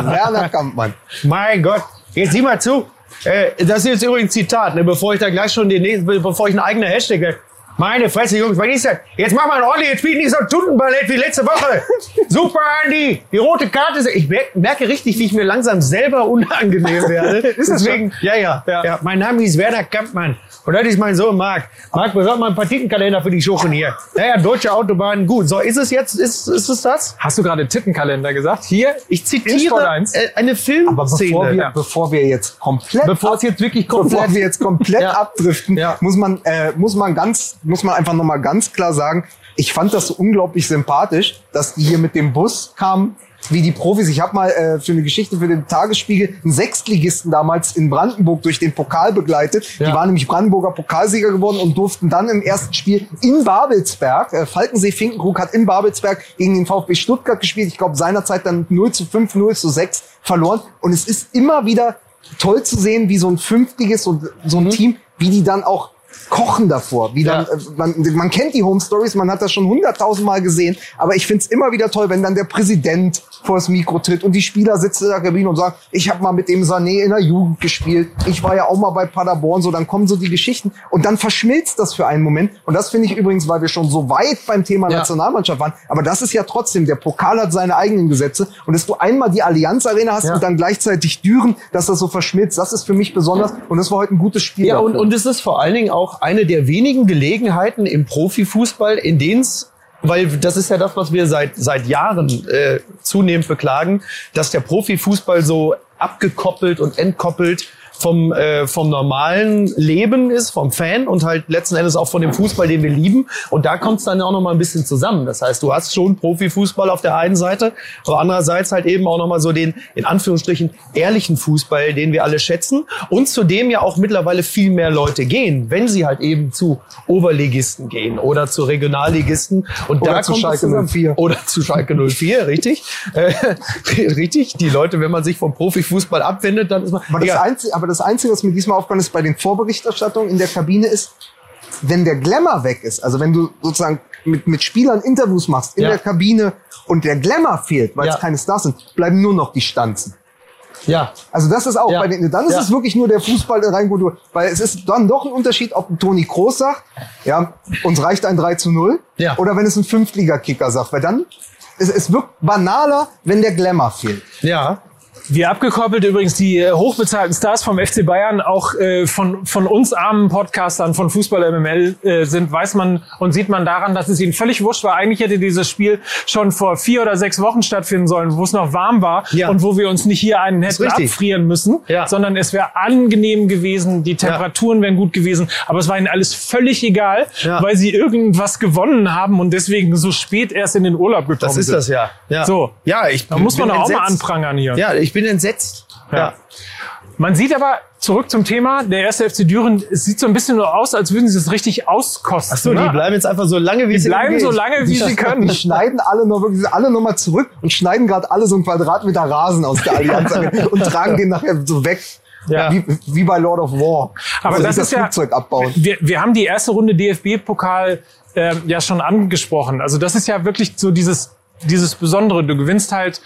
Werner Kampmann. Mein Gott, jetzt sieh mal zu. Äh, das ist jetzt übrigens ein Zitat, ne, bevor ich da gleich schon den nächsten, bevor ich einen eigenen Hashtag. Meine Fresse, Jungs, was ist das? Jetzt mach mal ein ordentliches Spiel, nicht so ein Tuntenballett wie letzte Woche. Super, Andi. Die rote Karte ist, ich mer- merke richtig, wie ich mir langsam selber unangenehm werde. Ist Deswegen, ja, ja, Ja. ja, Mein Name ist Werner Kampmann. Und das ist mein Sohn Marc. Marc, besorg mal einen Partitenkalender für die Schuchen hier. Naja, deutsche Autobahn, gut. So, ist es jetzt, ist, ist es das? Hast du gerade Tittenkalender gesagt? Hier? Ich zitiere 1. äh, eine Filmszene. Aber bevor wir, bevor wir jetzt komplett Bevor es jetzt wirklich komplett bevor wir jetzt komplett Ja. abdriften, Ja. muss man äh, muss man ganz muss man einfach noch mal ganz klar sagen, ich fand das so unglaublich sympathisch, dass die hier mit dem Bus kamen wie die Profis. Ich habe mal äh, für eine Geschichte für den Tagesspiegel einen Sechstligisten damals in Brandenburg durch den Pokal begleitet. Die Ja. waren nämlich Brandenburger Pokalsieger geworden und durften dann im ersten Spiel in Babelsberg, äh, Falkensee Finkenkrug hat in Babelsberg gegen den VfB Stuttgart gespielt. Ich glaube seinerzeit dann 0 zu 5, 0 zu 6 verloren. Und es ist immer wieder toll zu sehen, wie so ein Fünftiges und so ein Team, wie die dann auch kochen davor. Wie dann, Ja. äh, man, man kennt die Home Stories, man hat das schon hunderttausend Mal gesehen, aber ich find's immer wieder toll, wenn dann der Präsident vors Mikro tritt und die Spieler sitzen in der Kabine und sagen, ich habe mal mit dem Sané in der Jugend gespielt, ich war ja auch mal bei Paderborn, so dann kommen so die Geschichten und dann verschmilzt das für einen Moment und das finde ich übrigens, weil wir schon so weit beim Thema Ja. Nationalmannschaft waren, aber das ist ja trotzdem, der Pokal hat seine eigenen Gesetze und dass du einmal die Allianz Arena hast Ja. und dann gleichzeitig Düren, dass das so verschmilzt, das ist für mich besonders und das war heute ein gutes Spiel. Ja, und, und es ist vor allen Dingen auch eine der wenigen Gelegenheiten im Profifußball, in denen es weil das ist ja das, was wir seit seit Jahren äh, zunehmend beklagen, dass der Profifußball so abgekoppelt und entkoppelt vom äh, vom normalen Leben ist, vom Fan und halt letzten Endes auch von dem Fußball, den wir lieben. Und da kommt es dann auch noch mal ein bisschen zusammen. Das heißt, du hast schon Profifußball auf der einen Seite, aber andererseits halt eben auch noch mal so den in Anführungsstrichen ehrlichen Fußball, den wir alle schätzen und zu dem ja auch mittlerweile viel mehr Leute gehen, wenn sie halt eben zu Oberligisten gehen oder zu Regionalligisten und Oder da zu kommt Schalke zusammen. 04. oder zu Schalke 04, richtig? Äh, richtig, die Leute, wenn man sich vom Profifußball abwendet, dann ist man Aber das, Ja. Einzige, aber das Einzige, was mir diesmal aufgefallen ist bei den Vorberichterstattungen in der Kabine ist, wenn der Glamour weg ist, also wenn du sozusagen mit, mit Spielern Interviews machst in Ja. der Kabine und der Glamour fehlt, weil Ja. es keine Stars sind, bleiben nur noch die Stanzen. ja. Also das ist auch Ja. bei den, dann ist es wirklich nur der Fußball der rein, wo du, weil es ist dann doch ein Unterschied, ob ein Toni Kroos sagt, ja, uns reicht ein 3 zu 0, Ja. oder wenn es ein Fünftliga-Kicker sagt, weil dann, es, es wirkt banaler, wenn der Glamour fehlt. Ja. Wir abgekoppelt übrigens die äh, hochbezahlten Stars vom FC Bayern auch äh, von, von uns armen Podcastern von Fußball MML äh, sind, weiß man und sieht man daran, dass es ihnen völlig wurscht war. Eigentlich hätte dieses Spiel schon vor vier oder sechs Wochen stattfinden sollen, wo es noch warm war Ja. und wo wir uns nicht hier einen hätten abfrieren müssen, Ja. sondern es wäre angenehm gewesen, die Temperaturen wären gut gewesen, aber es war ihnen alles völlig egal, Ja. weil sie irgendwas gewonnen haben und deswegen so spät erst in den Urlaub gekommen Das ist sind. das ja. ja. So. Ja, ich Da muss man auch mal entsetzt. anprangern hier. Ja, ich bin entsetzt. Ja. Man sieht aber, zurück zum Thema, der erste FC Düren, es sieht so ein bisschen so aus, als würden sie es richtig auskosten. Ach so, die ne? bleiben jetzt einfach so lange, wie Die sie bleiben so lange, wie sie können. Die schneiden alle noch wirklich alle noch mal zurück und schneiden gerade alle so einen Quadratmeter Rasen aus der Allianz und tragen den nachher so weg. Ja. Wie, wie bei Lord of War. Aber Also das das ist ja- Flugzeug abbauen. Wir, wir haben die erste Runde DFB-Pokal ähm, ja schon angesprochen. Also das ist ja wirklich so dieses, dieses Besondere. Du gewinnst halt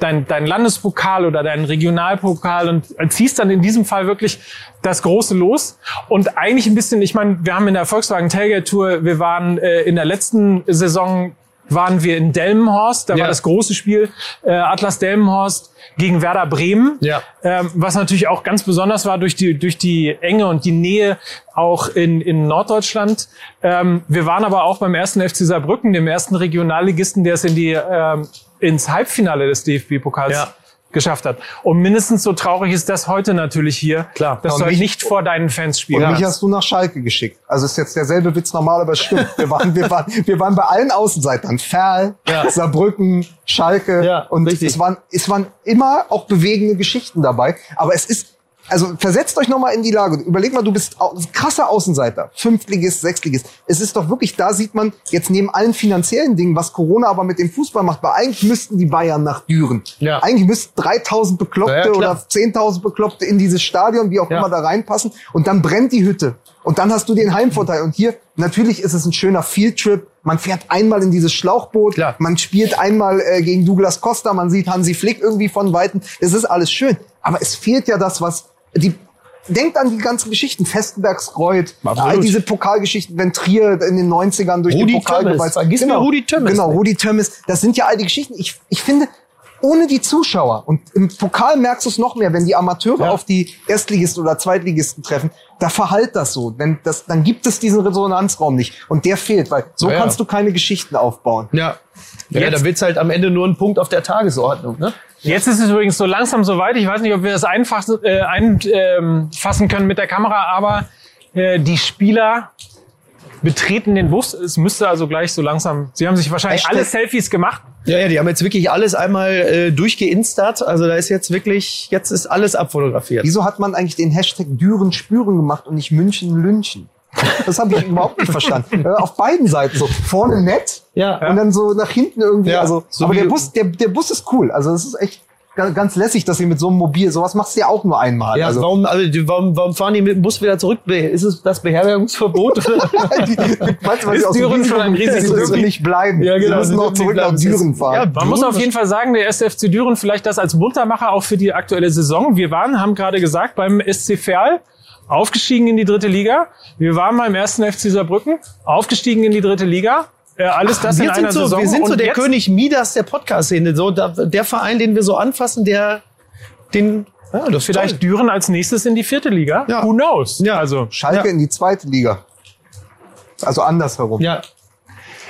dein, dein Landespokal oder deinen Regionalpokal und ziehst dann in diesem Fall wirklich das große Los. Und eigentlich ein bisschen, ich meine, wir haben in der Volkswagen Tailgate Tour, wir waren äh, in der letzten Saison waren wir in Delmenhorst, da Ja. war das große Spiel äh, Atlas Delmenhorst gegen Werder Bremen, Ja. ähm, was natürlich auch ganz besonders war durch die durch die Enge und die Nähe auch in, in Norddeutschland. Ähm, wir waren aber auch beim ersten FC Saarbrücken, dem ersten Regionalligisten, der es in die ähm, ins Halbfinale des DFB-Pokals Ja. geschafft hat. Und mindestens so traurig ist das heute natürlich hier, Klar. dass Und du mich- nicht vor deinen Fans Und spielen mich hast du nach Schalke geschickt. Also ist jetzt derselbe Witz normal, aber es stimmt. Wir waren, wir waren, wir waren bei allen Außenseitern. Ferl, Ja. Saarbrücken, Schalke. Ja, und richtig. es waren, es waren immer auch bewegende Geschichten dabei. Aber es ist, also versetzt euch nochmal in die Lage. Überleg mal, du bist krasser Außenseiter. Fünftligist, Sechstligist. Es ist doch wirklich, da sieht man jetzt neben allen finanziellen Dingen, was Corona aber mit dem Fußball macht, weil eigentlich müssten die Bayern nach Düren. Ja. Eigentlich müssten 3000 Bekloppte Ja, oder 10.000 Bekloppte in dieses Stadion, wie auch Ja. immer da reinpassen. Und dann brennt die Hütte. Und dann hast du den Heimvorteil. Und hier, natürlich ist es ein schöner Fieldtrip. Man fährt einmal in dieses Schlauchboot. Klar. Man spielt einmal äh, gegen Douglas Costa. Man sieht Hansi Flick irgendwie von Weitem. Es ist alles schön. Aber es fehlt ja das, was die, denkt an die ganzen Geschichten. Festenbergskreuth, Absolut. all diese Pokalgeschichten, wenn Trier in den 90ern durch Rudi den Pokal gewalzt- Vergiss genau, Rudi Tömmes Genau, nicht. Rudi Tömmes. Das sind ja all die Geschichten. Ich, ich finde, ohne die Zuschauer, und im Pokal merkst du es noch mehr, wenn die Amateure Ja. auf die Erstligisten oder Zweitligisten treffen, da verhallt das so. Denn das, dann gibt es diesen Resonanzraum nicht. Und der fehlt, weil so Ja, ja. kannst du keine Geschichten aufbauen. Ja. Ja, Jetzt- da wird's halt am Ende nur ein Punkt auf der Tagesordnung, ne? Jetzt ist es übrigens so langsam soweit. Ich weiß nicht, ob wir das einfassen, äh, einfassen ähm, fassen können mit der Kamera, aber äh, die Spieler betreten den Bus. Es müsste also gleich so langsam. Sie haben sich wahrscheinlich Echt? alle Selfies gemacht. Ja, ja, die haben jetzt wirklich alles einmal äh, durchgeinstert. Also da ist jetzt wirklich, jetzt ist alles abfotografiert. Wieso hat man eigentlich den Hashtag Düren spüren gemacht und nicht München lynchen? Das habe ich überhaupt nicht verstanden. Auf beiden Seiten so. Vorne nett Ja. und dann so nach hinten irgendwie. Ja, also, so aber der Bus, der, der Bus ist cool. Also es ist echt ga- ganz lässig, dass sie mit so einem Mobil, sowas machst du ja auch nur einmal. Ja, also, warum, also, die- warum, warum fahren die mit dem Bus wieder zurück? Ist es das Beherbergungsverbot? die, meinst weil Ist sie aus dem Düren schon ein riesiges Gebiet? nicht bleiben. Ja, genau, Sie müssen noch zurück nach. Düren fahren. Ja, Man muss auf jeden Fall sagen, der SFC Düren vielleicht das als Muntermacher auch für die aktuelle Saison. Wir waren, haben gerade gesagt, beim SC Verl aufgestiegen in die dritte Liga. Wir waren beim ersten FC Saarbrücken aufgestiegen in die dritte Liga. Äh, alles das in wir einer sind so, Saison. wir sind so Und der jetzt- König Midas der Podcast-Szene. So, da, der Verein, den wir so anfassen, der, den, ja, das Vielleicht toll. Düren als nächstes in die vierte Liga. Ja. Who knows? Ja. Also Schalke Ja. in die zweite Liga. Also andersherum. Ja,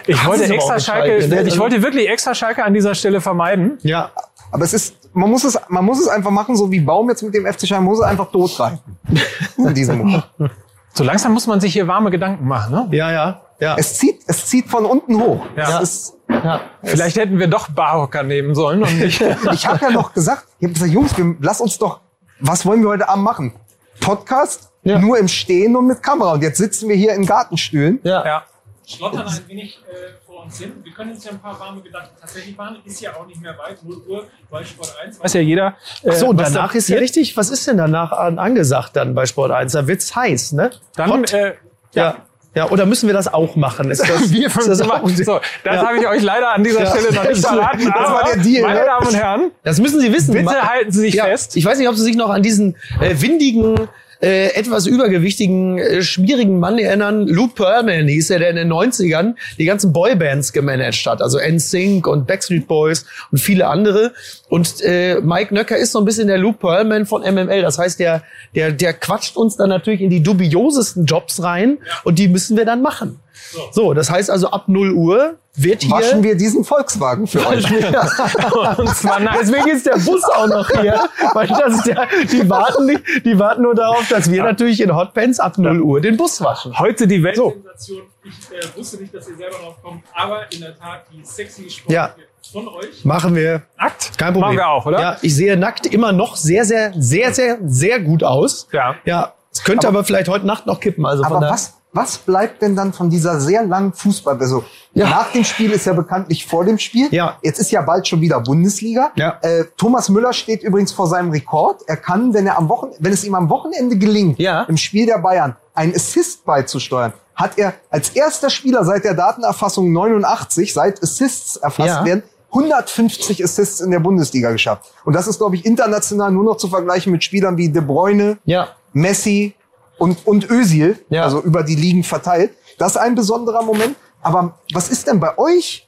ich wollte extra Schalke, Schalke, ne? ich Also- wollte wirklich extra Schalke an dieser Stelle vermeiden. ja. Aber es ist, man muss es, man muss es einfach machen, so wie Baum jetzt mit dem FC Schalke, man muss es einfach totreiten. In diesem Moment. So langsam muss man sich hier warme Gedanken machen. Ne? Ja, ja, ja. Es zieht, es zieht von unten hoch. Ja. Es ist, ja. Vielleicht hätten wir doch Barhocker nehmen sollen und nicht. ich habe ja noch gesagt, ich habe gesagt, Jungs, wir, lass uns doch, was wollen wir heute Abend machen? Podcast, Ja. nur im Stehen und mit Kamera. Und jetzt sitzen wir hier in Gartenstühlen. ja. ja. Schlottern ein wenig äh, vor uns hin. Wir können uns ja ein paar warme Gedanken tatsächlich machen. Ist ja auch nicht mehr weit, 0 Uhr bei Sport 1. Weiß ja jeder. Äh, Ach so, und was danach da ist ja richtig, was ist denn danach an, angesagt dann bei Sport 1? Da wird's heiß, ne? Dann, äh, ja. ja. oder müssen wir das auch machen? Ist das, wir ist das, auch, So, das Ja. habe ich euch leider an dieser Ja. Stelle noch nicht Das verraten. war aber, der Deal, Meine ne? Damen und Herren, das müssen Sie wissen. bitte halten Sie sich ja, fest. Ich weiß nicht, ob Sie sich noch an diesen äh, windigen, äh, etwas übergewichtigen, äh, schmierigen Mann erinnern. Lou Pearlman hieß er, der in den 90ern die ganzen Boybands gemanagt hat. Also NSYNC und Backstreet Boys und viele andere. Und äh, Mike Nöcker ist so ein bisschen der Lou Pearlman von MML. Das heißt, der, der, der quatscht uns dann natürlich in die dubiosesten Jobs rein. Und die müssen wir dann machen. So, das heißt also ab 0 Uhr wird hier... Waschen wir diesen Volkswagen für euch. Und zwar nach, Deswegen ist der Bus auch noch hier, weil das ist der, die warten nicht, die warten nur darauf, dass wir natürlich in Hotpants ab 0 Uhr den Bus waschen. heute die Weltsensation. Ich äh, wusste nicht, dass ihr selber drauf kommt, aber in der Tat die sexy Sport Ja. von euch. Machen wir. Akt. Kein Problem. Machen wir auch, oder? Ja, ich sehe nackt immer noch sehr, sehr, sehr, sehr, sehr gut aus. Ja. Ja. Es könnte aber, vielleicht heute Nacht noch kippen. Also von Aber der, was, Was bleibt denn dann von dieser sehr langen Fußball? Also Ja. nach dem Spiel ist ja bekanntlich vor dem Spiel. Ja. Jetzt ist ja bald schon wieder Bundesliga. Ja. Äh, Thomas Müller steht übrigens vor seinem Rekord. Er kann, wenn er am Wochen, wenn es ihm am Wochenende gelingt, Ja. im Spiel der Bayern einen Assist beizusteuern, hat er als erster Spieler seit der Datenerfassung 89, seit Assists erfasst Ja. werden, 150 Assists in der Bundesliga geschafft. Und das ist, glaube ich, international nur noch zu vergleichen mit Spielern wie De Bruyne, Ja. Messi und, und Özil, Ja. also über die Ligen verteilt. Das ist ein besonderer Moment. Aber was ist denn bei euch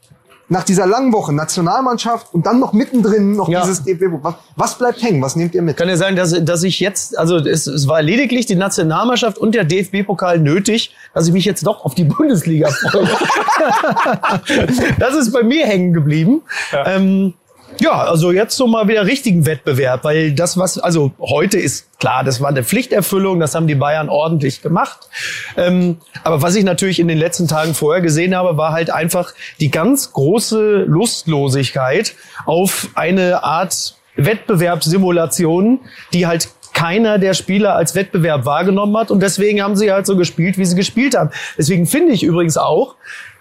nach dieser langen Woche Nationalmannschaft und dann noch mittendrin noch Ja. dieses DFB? Was, was bleibt hängen? Was nehmt ihr mit? Kann ja sein, dass, dass ich jetzt, also es, es war lediglich die Nationalmannschaft und der DFB-Pokal nötig, dass ich mich jetzt doch auf die Bundesliga freue. das ist bei mir hängen geblieben. Ja. Ähm, ja, also jetzt so mal wieder richtigen Wettbewerb, weil das, was, also heute ist klar, das war eine Pflichterfüllung, das haben die Bayern ordentlich gemacht. Ähm, aber was ich natürlich in den letzten Tagen vorher gesehen habe, war halt einfach die ganz große Lustlosigkeit auf eine Art Wettbewerbssimulation, die halt keiner der Spieler als Wettbewerb wahrgenommen hat und deswegen haben sie halt so gespielt, wie sie gespielt haben. Deswegen finde ich übrigens auch,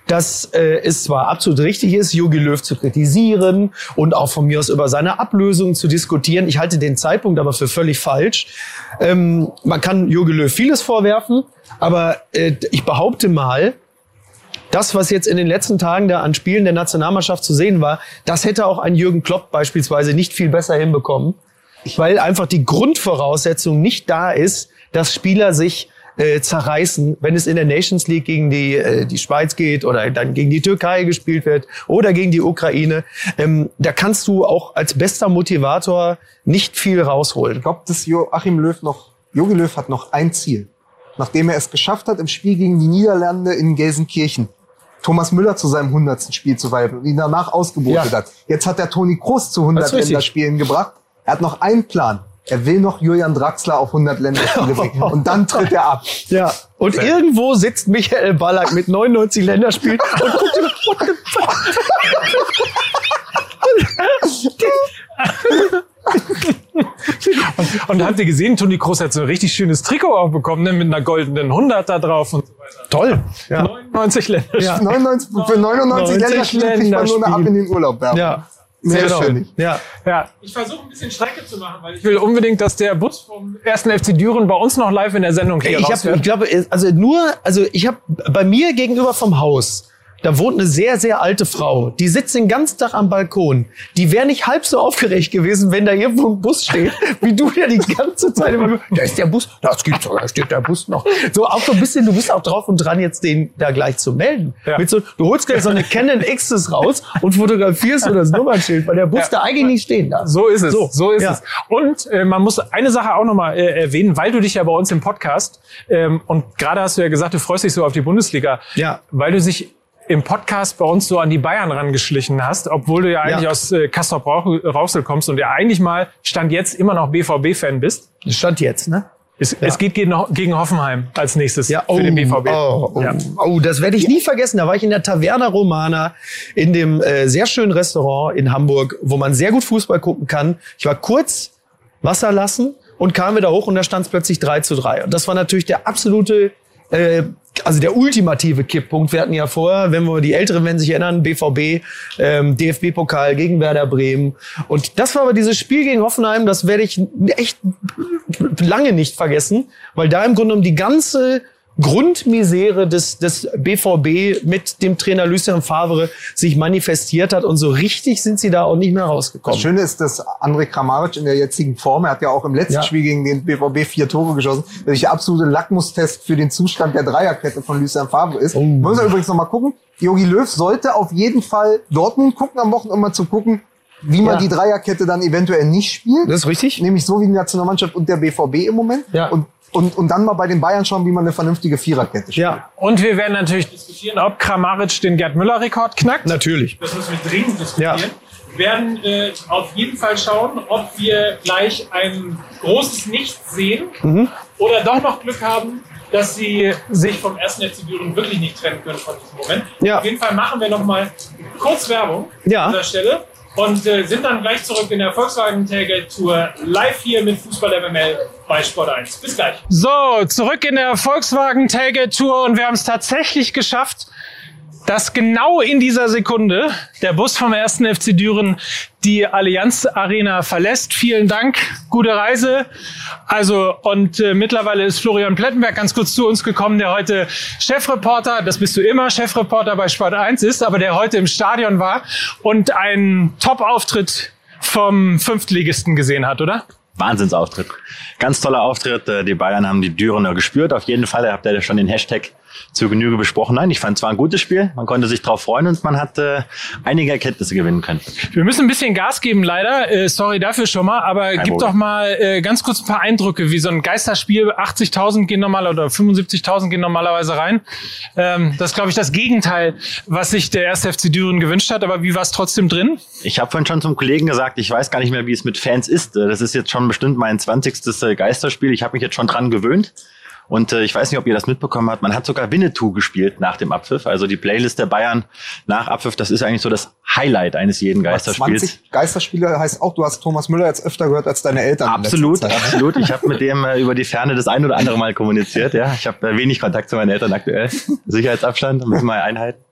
dass äh, es zwar absolut richtig ist, Jogi Löw zu kritisieren und auch von mir aus über seine Ablösung zu diskutieren. Ich halte den Zeitpunkt aber für völlig falsch. Ähm, man kann Jogi Löw vieles vorwerfen, aber äh, ich behaupte mal, das, was jetzt in den letzten Tagen da an Spielen der Nationalmannschaft zu sehen war, das hätte auch ein Jürgen Klopp beispielsweise nicht viel besser hinbekommen, weil einfach die Grundvoraussetzung nicht da ist, dass Spieler sich äh, zerreißen, wenn es in der Nations League gegen die, äh, die Schweiz geht oder dann gegen die Türkei gespielt wird oder gegen die Ukraine. Ähm, da kannst du auch als bester Motivator nicht viel rausholen. Ich glaube, dass Joachim Löw noch, Jogi Löw hat noch ein Ziel. Nachdem er es geschafft hat, im Spiel gegen die Niederlande in Gelsenkirchen, Thomas Müller zu seinem 100. Spiel zu weiben und ihn danach ausgebotet Ja. hat. Jetzt hat er Toni Kroos zu 100 Das ist richtig. Länderspielen gebracht. Er hat noch einen Plan. Er will noch Julian Draxler auf 100 Länderspiele bringen. Und dann tritt er ab. Ja, und irgendwo sitzt Michael Ballack mit 99 Länderspielen und guckt immer, what the fuck? Und habt ihr gesehen, Toni Kroos hat so ein richtig schönes Trikot auch bekommen, ne, mit einer goldenen 100 da drauf und so weiter. Toll. Ja. 99 Länder. Ja. 99, für 99 90 Länderspiele kriegt man nur eine ab in den Urlaub. werfen. Ja. Sehr Genau. schön. Ja. Ja, ich versuche ein bisschen Strecke zu machen, weil ich will unbedingt, dass der Bus vom ersten FC Düren bei uns noch live in der Sendung hier Ich, hab, ich glaube, also nur, also ich habe bei mir gegenüber vom Haus, da wohnt eine sehr, sehr alte Frau. Die sitzt den ganzen Tag am Balkon. Die wäre nicht halb so aufgeregt gewesen, wenn da irgendwo ein Bus steht, wie du ja die ganze Zeit immer, da ist der Bus, das gibt's doch, da steht der Bus noch. So auch so ein bisschen, du bist auch drauf und dran, jetzt den da gleich zu melden. Ja. Mit so, du holst gleich so eine Canon Xs raus und fotografierst so das Nummernschild, weil der Bus Ja. da eigentlich nicht stehen darf. So ist es. So, So, ist ja. es. Und äh, man muss eine Sache auch nochmal äh, erwähnen, weil du dich ja bei uns im Podcast ähm, und gerade hast du ja gesagt, du freust dich so auf die Bundesliga, Ja. weil du dich im Podcast bei uns so an die Bayern rangeschlichen hast, obwohl du ja eigentlich Ja. aus äh, Rauch- Rauxel kommst und ja eigentlich mal stand jetzt immer noch BVB-Fan bist. Stand jetzt, ne? Es, es geht gegen, gegen Hoffenheim als nächstes Ja, für den BVB. Oh, oh, Ja. oh, das werde ich nie vergessen. Da war ich in der Taverna Romana in dem äh, sehr schönen Restaurant in Hamburg, wo man sehr gut Fußball gucken kann. Ich war kurz Wasser lassen und kam wieder hoch und da stand es plötzlich 3 zu 3. Und das war natürlich der absolute, äh, also der ultimative Kipppunkt. Wir hatten ja vorher, wenn wir die Älteren, wenn sich erinnern, BVB, ähm, DFB-Pokal gegen Werder Bremen. Und das war aber dieses Spiel gegen Hoffenheim, das werde ich echt lange nicht vergessen, weil da im Grunde genommen die ganze Grundmisere des, des BVB mit dem Trainer Lucien Favre sich manifestiert hat und so richtig sind sie da auch nicht mehr Das rausgekommen. Schöne ist, dass André Kramaric in der jetzigen Form, er hat ja auch im letzten Ja. Spiel gegen den BVB vier Tore geschossen, dass der absolute Lackmustest für den Zustand der Dreierkette von Lucien Favre ist. Oh. Muss er übrigens noch mal gucken. Jogi Löw sollte auf jeden Fall Dortmund gucken am Wochenende, um mal zu gucken, wie man Ja. die Dreierkette dann eventuell nicht spielt. Das ist richtig. Nämlich so wie die Nationalmannschaft und der BVB im Moment. Ja. Und, und, und dann mal bei den Bayern schauen, wie man eine vernünftige Viererkette spielt. Ja, Und wir werden natürlich diskutieren, ob Kramaric den Gerd Müller-Rekord knackt. natürlich. Das müssen wir dringend diskutieren. Ja. Wir werden äh, auf jeden Fall schauen, ob wir gleich ein großes Nichts sehen Mhm. oder doch noch Glück haben, dass sie sich vom ersten FC Düren wirklich nicht trennen können von diesem Moment. Ja. Auf jeden Fall machen wir noch mal kurz Werbung Ja. an dieser Stelle. Und äh, sind dann gleich zurück in der Volkswagen Tailgate Tour live hier mit Fußball MML bei Sport 1. Bis gleich. So, zurück in der Volkswagen Tailgate Tour und wir haben es tatsächlich geschafft, dass genau in dieser Sekunde der Bus vom ersten FC Düren die Allianz Arena verlässt. Vielen Dank, gute Reise. Also und äh, mittlerweile ist Florian Plettenberg ganz kurz zu uns gekommen, der heute Chefreporter, das bist du immer, Chefreporter bei Sport 1 ist, aber der heute im Stadion war und einen Top-Auftritt vom Fünftligisten gesehen hat, oder? Wahnsinnsauftritt. Ganz toller Auftritt. Äh, Die Bayern haben die Dürener gespürt. Auf jeden Fall. Ihr habt ja schon den Hashtag zur Genüge besprochen. Nein, ich fand es war ein gutes Spiel. Man konnte sich drauf freuen und man hat äh, einige Erkenntnisse gewinnen können. Wir müssen ein bisschen Gas geben, leider. Äh, sorry dafür schon mal. Aber Kein gib Problem. doch mal äh, ganz kurz ein paar Eindrücke, wie so ein Geisterspiel. 80.000 gehen normal oder 75.000 gehen normalerweise rein. Ähm, das ist, glaube ich, das Gegenteil, was sich der erste FC Düren gewünscht hat. Aber wie war es trotzdem drin? Ich habe vorhin schon zum Kollegen gesagt, ich weiß gar nicht mehr, wie es mit Fans ist. Das ist jetzt schon bestimmt mein 20. äh, Geisterspiel. Ich habe mich jetzt schon dran gewöhnt. Und äh, ich weiß nicht, ob ihr das mitbekommen habt. Man hat sogar Winnetou gespielt nach dem Abpfiff. Also die Playlist der Bayern nach Abpfiff, das ist eigentlich so das Highlight eines jeden Geisterspiels. 20 Geisterspiele heißt auch, du hast Thomas Müller jetzt öfter gehört als deine Eltern. Absolut, absolut. Ich habe mit dem äh, über die Ferne das ein oder andere Mal kommuniziert. Ja, ich habe äh, wenig Kontakt zu meinen Eltern aktuell. Sicherheitsabstand, müssen wir einhalten.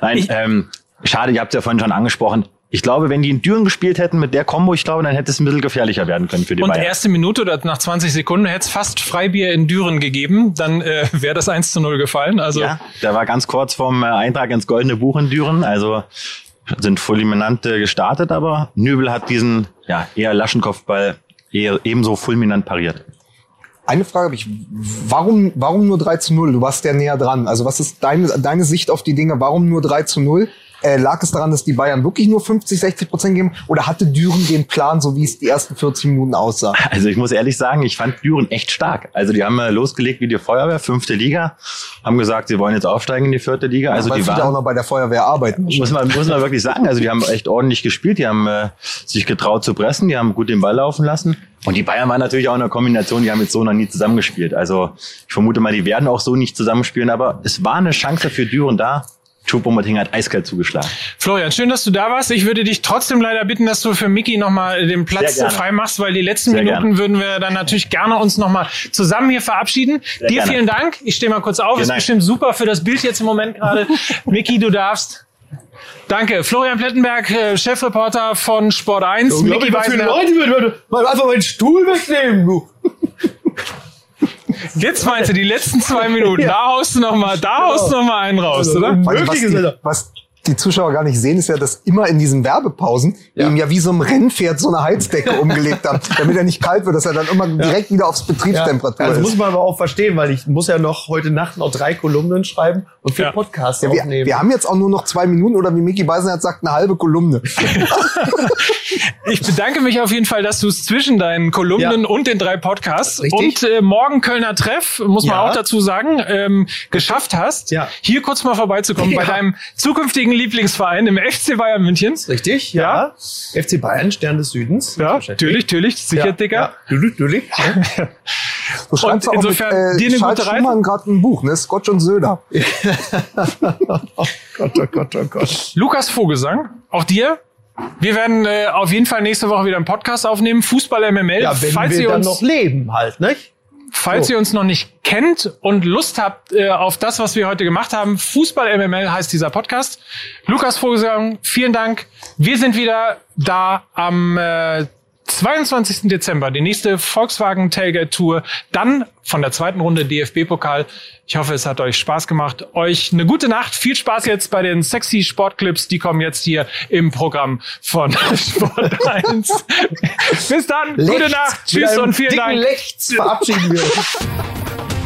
Nein, ähm, schade. Ihr habt es ja vorhin schon angesprochen. Ich glaube, wenn die in Düren gespielt hätten mit der Combo, ich glaube, dann hätte es ein bisschen gefährlicher werden können für die Und Bayern. erste Minute oder nach 20 Sekunden hätte es fast Freibier in Düren gegeben. Dann äh, wäre das 1 zu 0 gefallen. Also Ja, der war ganz kurz vom äh, Eintrag ins Goldene Buch in Düren. Also sind fulminant äh, gestartet, aber Nübel hat diesen ja, eher Laschenkopfball eher ebenso fulminant pariert. Eine Frage habe ich. Warum, warum nur 3 zu 0? Du warst ja näher dran. Also was ist deine, deine Sicht auf die Dinge? Warum nur 3 zu 0? Äh, lag es daran, dass die Bayern wirklich nur 50, 60 Prozent geben? Oder hatte Düren den Plan, so wie es die ersten 40 Minuten aussah? Also ich muss ehrlich sagen, ich fand Düren echt stark. Also die haben äh, losgelegt wie die Feuerwehr, fünfte Liga, haben gesagt, sie wollen jetzt aufsteigen in die vierte Liga. Also Weil die viele auch waren, noch bei der Feuerwehr arbeiten. muss man, muss man wirklich sagen, also die haben echt ordentlich gespielt, die haben äh, sich getraut zu pressen, die haben gut den Ball laufen lassen. Und die Bayern waren natürlich auch in einer Kombination, die haben jetzt so noch nie zusammengespielt. Also ich vermute mal, die werden auch so nicht zusammenspielen, aber es war eine Chance für Düren da. Choupo-Moting hat eiskalt zugeschlagen. Florian, schön, dass du da warst. Ich würde dich trotzdem leider bitten, dass du für Miki nochmal den Platz Sehr frei machst, weil die letzten Sehr Minuten gerne. würden wir dann natürlich gerne uns nochmal zusammen hier verabschieden. Dir gerne. vielen Dank. Ich stehe mal kurz auf. Vielen Ist Dank. bestimmt super für das Bild jetzt im Moment gerade. Miki, du darfst. Danke. Florian Plettenberg, äh, Chefreporter von Sport 1. Miki Weisner. würden mal einfach meinen Stuhl wegnehmen, du. Jetzt meinst du die letzten zwei Minuten. Da haust du nochmal, da haust du noch mal einen raus, oder? Vor allem, was, die, Alter. was die Zuschauer gar nicht sehen, ist ja, dass immer in diesen Werbepausen ihm ja wie so ein Rennpferd so eine Heizdecke umgelegt haben, damit er nicht kalt wird, dass er dann immer direkt wieder aufs Betriebstemperatur Also ist. muss man aber auch verstehen, weil ich muss ja noch heute Nacht noch drei Kolumnen schreiben und vier Ja. Podcasts Ja, wir, aufnehmen. wir haben jetzt auch nur noch zwei Minuten oder wie Micky Beisenherz sagt, eine halbe Kolumne. Ich bedanke mich auf jeden Fall, dass du es zwischen deinen Kolumnen Ja. und den drei Podcasts Richtig. und äh, morgen Kölner Treff, muss man Ja. auch dazu sagen, ähm, geschafft hast, Ja. hier kurz mal vorbeizukommen bei Ja. deinem zukünftigen Lieblingsverein im FC Bayern München. Richtig, ja. FC Bayern, Stern des Südens. Ja, natürlich, natürlich, sicher, ja, Dicker. Ja. Natürlich, natürlich. Ja. Du schreibst Und auch insofern mit, dir äh, eine Charles gute Reise. Gerade ein Buch, ne? Scotch und Söder. oh Gott, oh Gott, oh Gott. Lukas Vogelsang, auch dir. Wir werden äh, auf jeden Fall nächste Woche wieder einen Podcast aufnehmen. Fußball MML. Ja, wenn falls wir ihr dann uns noch leben halt, nicht? Falls So. ihr uns noch nicht kennt und Lust habt äh, auf das, was wir heute gemacht haben, Fußball MML heißt dieser Podcast. Lukas Vogelsang, vielen Dank. Wir sind wieder da am äh, 22. Dezember, die nächste Volkswagen Tailgate Tour, dann von der zweiten Runde DFB-Pokal. Ich hoffe, es hat euch Spaß gemacht. Euch eine gute Nacht. Viel Spaß jetzt bei den sexy Sportclips. Die kommen jetzt hier im Programm von Sport 1. Bis dann. Gute Lechts. Nacht. Mit Tschüss und vielen Dank. Lechts verabschieden wir.